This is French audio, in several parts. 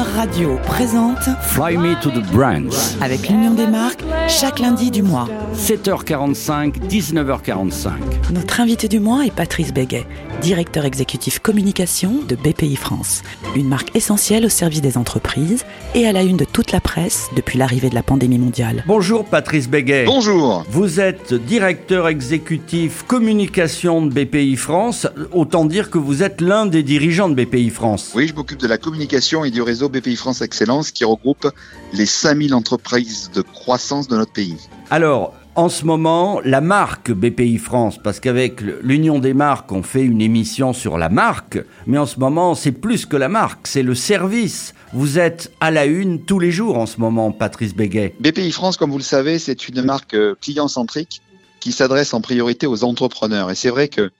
Radio présente Fly Me to the Brands. avec l'Union des marques chaque lundi du mois. 7h45, 19h45. Notre invité du mois est Patrice Béguet, directeur exécutif communication de BPI France, une marque essentielle au service des entreprises et à la une de toute la presse depuis l'arrivée de la pandémie mondiale. Bonjour Patrice Béguet. Bonjour. Vous êtes directeur exécutif communication de BPI France. Autant dire que vous êtes l'un des dirigeants de BPI France. Oui, je m'occupe de la communication et du réseau BPI France Excellence qui regroupe les 5000 entreprises de croissance de notre pays. Alors, en ce moment, la marque BPI France, parce qu'avec l'Union des marques, on fait une émission sur la marque, mais en ce moment, c'est plus que la marque, c'est le service. Vous êtes à la une tous les jours en ce moment, Patrice Béguet. BPI France, comme vous le savez, c'est une marque euh, client-centrique qui s'adresse en priorité aux entrepreneurs. Et c'est vrai que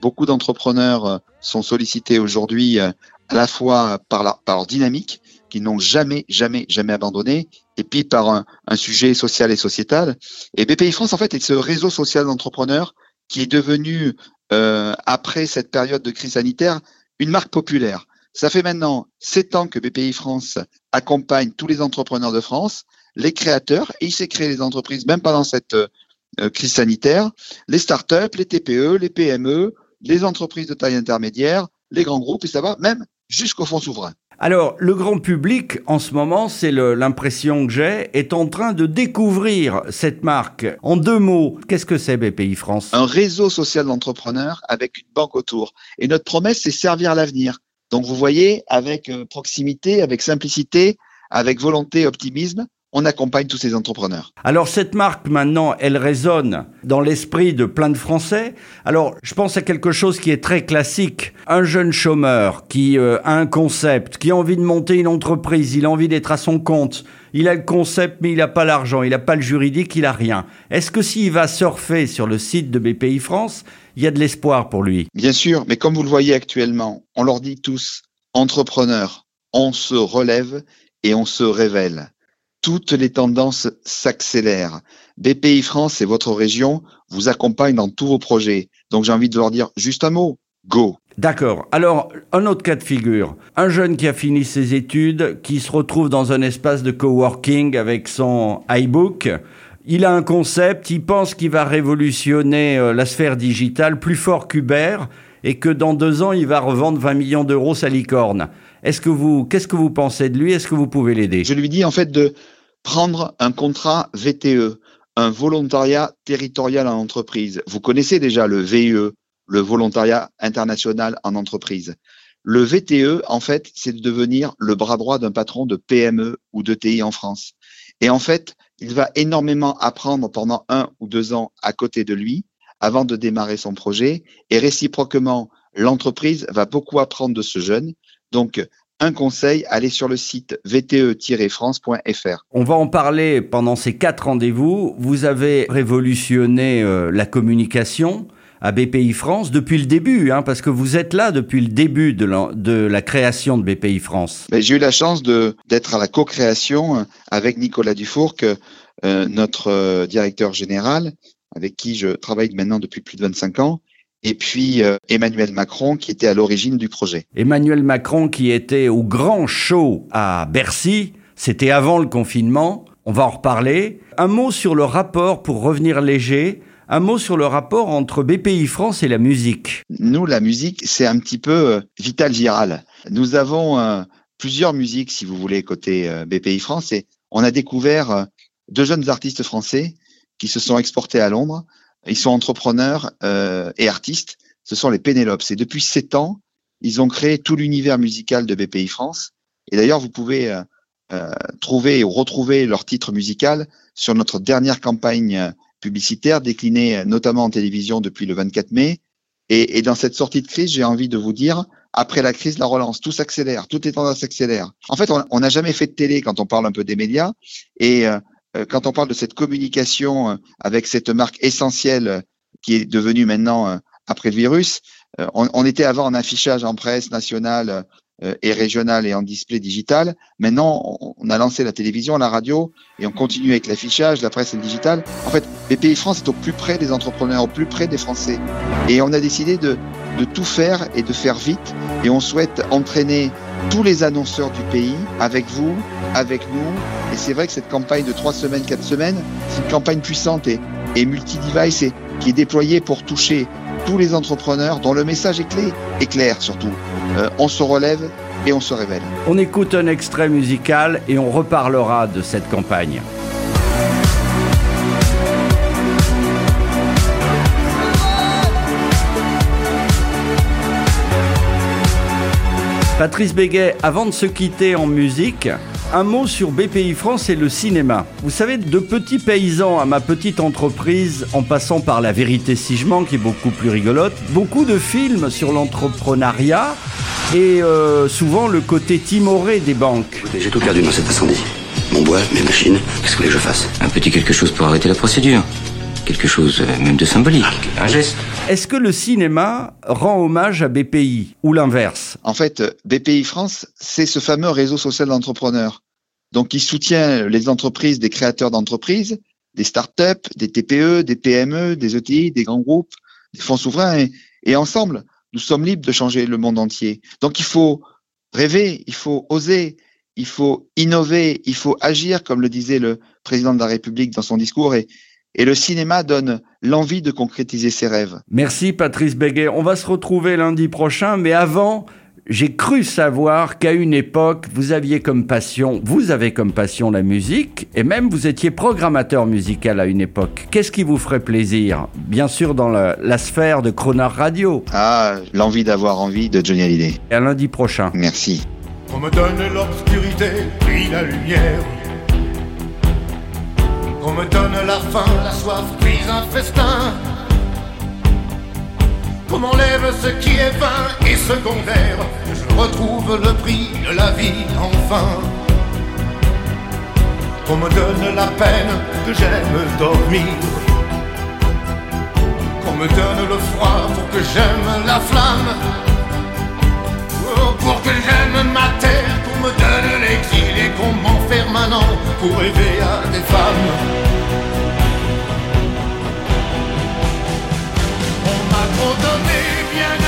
beaucoup d'entrepreneurs euh, sont sollicités aujourd'hui euh, à la fois par, leur dynamique, qui n'ont jamais, jamais, jamais abandonné, et puis par un, un, sujet social et sociétal. Et BPI France, en fait, est ce réseau social d'entrepreneurs qui est devenu, euh, après cette période de crise sanitaire, une marque populaire. Ça fait maintenant sept ans que BPI France accompagne tous les entrepreneurs de France, les créateurs, et il s'est créé les entreprises, même pendant cette euh, crise sanitaire, les startups, les TPE, les PME, les entreprises de taille intermédiaire, les grands groupes, et ça va même jusqu'au fonds souverain. Alors, le grand public, en ce moment, c'est l'impression que j'ai, est en train de découvrir cette marque. En deux mots, qu'est-ce que c'est BPI France? Un réseau social d'entrepreneurs avec une banque autour. Et notre promesse, c'est servir l'avenir. Donc, vous voyez, avec euh, proximité, avec simplicité, avec volonté, optimisme, on accompagne tous ces entrepreneurs. Alors cette marque maintenant, elle résonne dans l'esprit de plein de Français. Alors je pense à quelque chose qui est très classique. Un jeune chômeur qui euh, a un concept, qui a envie de monter une entreprise, il a envie d'être à son compte. Il a le concept mais il n'a pas l'argent, il n'a pas le juridique, il n'a rien. Est-ce que s'il va surfer sur le site de BPI France, il y a de l'espoir pour lui? Bien sûr, mais comme vous le voyez actuellement, on leur dit tous, entrepreneurs, on se relève et on se révèle toutes les tendances s'accélèrent. BPI France et votre région vous accompagnent dans tous vos projets. Donc j'ai envie de leur dire juste un mot, go. D'accord. Alors, un autre cas de figure. Un jeune qui a fini ses études, qui se retrouve dans un espace de coworking avec son iBook. Il a un concept, il pense qu'il va révolutionner euh, la sphère digitale plus fort qu'Uber et que dans deux ans, il va revendre 20 millions d'euros sa licorne. Est-ce que vous, qu'est-ce que vous pensez de lui? Est-ce que vous pouvez l'aider? Je lui dis en fait de prendre un contrat VTE, un volontariat territorial en entreprise. Vous connaissez déjà le VIE, le volontariat international en entreprise. Le VTE, en fait, c'est de devenir le bras droit d'un patron de PME ou de TI en France. Et en fait, il va énormément apprendre pendant un ou deux ans à côté de lui avant de démarrer son projet. Et réciproquement, l'entreprise va beaucoup apprendre de ce jeune. Donc, un conseil, allez sur le site vte-france.fr. On va en parler pendant ces quatre rendez-vous. Vous avez révolutionné euh, la communication à BPI France depuis le début, hein, parce que vous êtes là depuis le début de la, de la création de BPI France. J'ai eu la chance d'être à la co-création avec Nicolas Dufourc, euh, notre euh, directeur général, avec qui je travaille maintenant depuis plus de 25 ans et puis euh, Emmanuel Macron qui était à l'origine du projet. Emmanuel Macron qui était au grand show à Bercy, c'était avant le confinement, on va en reparler. Un mot sur le rapport, pour revenir léger, un mot sur le rapport entre BPI France et la musique. Nous, la musique, c'est un petit peu euh, vital viral. Nous avons euh, plusieurs musiques, si vous voulez, côté BPI France, et on a découvert deux jeunes artistes français qui se sont exportés à Londres ils sont entrepreneurs euh, et artistes. Ce sont les Pénélopes. Et depuis sept ans, ils ont créé tout l'univers musical de BPI France. Et d'ailleurs, vous pouvez euh, euh, trouver ou retrouver leur titre musical sur notre dernière campagne publicitaire, déclinée notamment en télévision depuis le 24 mai. Et, et dans cette sortie de crise, j'ai envie de vous dire, après la crise, la relance, tout s'accélère, toutes les tendances s'accélèrent. En fait, on n'a jamais fait de télé quand on parle un peu des médias. Et euh, quand on parle de cette communication euh, avec cette marque essentielle euh, qui est devenue maintenant, euh, après le virus, on, était avant en affichage en presse nationale et régionale et en display digital. Maintenant, on a lancé la télévision, la radio et on continue avec l'affichage, la presse et le digital. En fait, BPI France est au plus près des entrepreneurs, au plus près des Français. Et on a décidé de tout faire et de faire vite. Et on souhaite entraîner tous les annonceurs du pays, avec vous, avec nous. Et c'est vrai que cette campagne de trois semaines, quatre semaines, c'est une campagne puissante et, multi-device qui est déployée pour toucher tous les entrepreneurs dont le message est clé et clair surtout. Euh, on se relève et on se révèle. On écoute un extrait musical et on reparlera de cette campagne. Patrice Béguet, avant de se quitter en musique, un mot sur BPI France et le cinéma. Vous savez, de petits paysans à ma petite entreprise, en passant par La Vérité si je mens, qui est beaucoup plus rigolote, beaucoup de films sur l'entrepreneuriat et euh, souvent le côté timoré des banques. J'ai tout perdu dans cet incendie. Mon bois, mes machines, qu'est-ce que vous voulez que je fasse? Un petit quelque chose pour arrêter la procédure. Quelque chose euh, même de symbolique, un geste. Est-ce que le cinéma rend hommage à BPI ou l'inverse? En fait, BPI France, c'est ce fameux réseau social d'entrepreneurs. Donc, il soutient les entreprises des créateurs d'entreprises, des startups, des TPE, des PME, des ETI, des grands groupes, des fonds souverains. Et, et ensemble, nous sommes libres de changer le monde entier. Donc, il faut rêver, il faut oser, il faut innover, il faut agir, comme le disait le président de la République dans son discours. Et, et le cinéma donne l'envie de concrétiser ses rêves. Merci Patrice Béguet. On va se retrouver lundi prochain, mais avant, j'ai cru savoir qu'à une époque, vous aviez comme passion, vous avez comme passion la musique, et même vous étiez programmateur musical à une époque. Qu'est-ce qui vous ferait plaisir? Bien sûr dans la, la sphère de Croner Radio. Ah, l'envie d'avoir envie de Johnny Hallyday. Et à lundi prochain. Merci. On me donne l'obscurité, puis la lumière. On me donne la faim, la soif, puis un festin. Qu'on m'enlève ce qui est vain et secondaire. Que je retrouve le prix de la vie enfin. Qu'on me donne la peine, que j'aime dormir. Qu'on me donne le froid pour que j'aime la flamme. Oh, pour que j'aime ma terre, qu'on me donne l'exil et qu'on pour rêver à des femmes. On m'a trop donné bien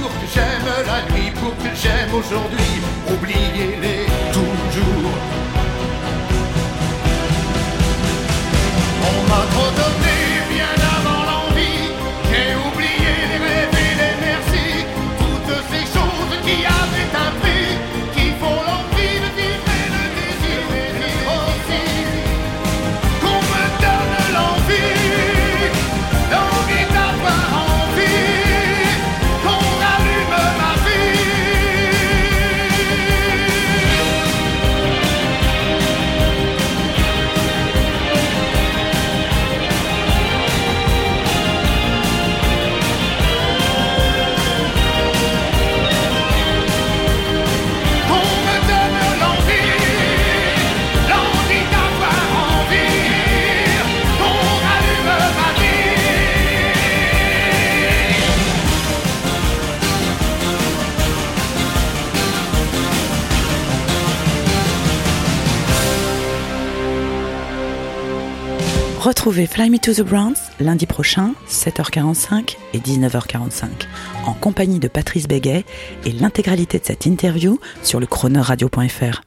pour que j'aime la nuit, pour que j'aime aujourd'hui, oubliez-les toujours. Retrouvez Fly Me to the Browns lundi prochain, 7h45 et 19h45, en compagnie de Patrice Béguet et l'intégralité de cette interview sur le chroneuradio.fr.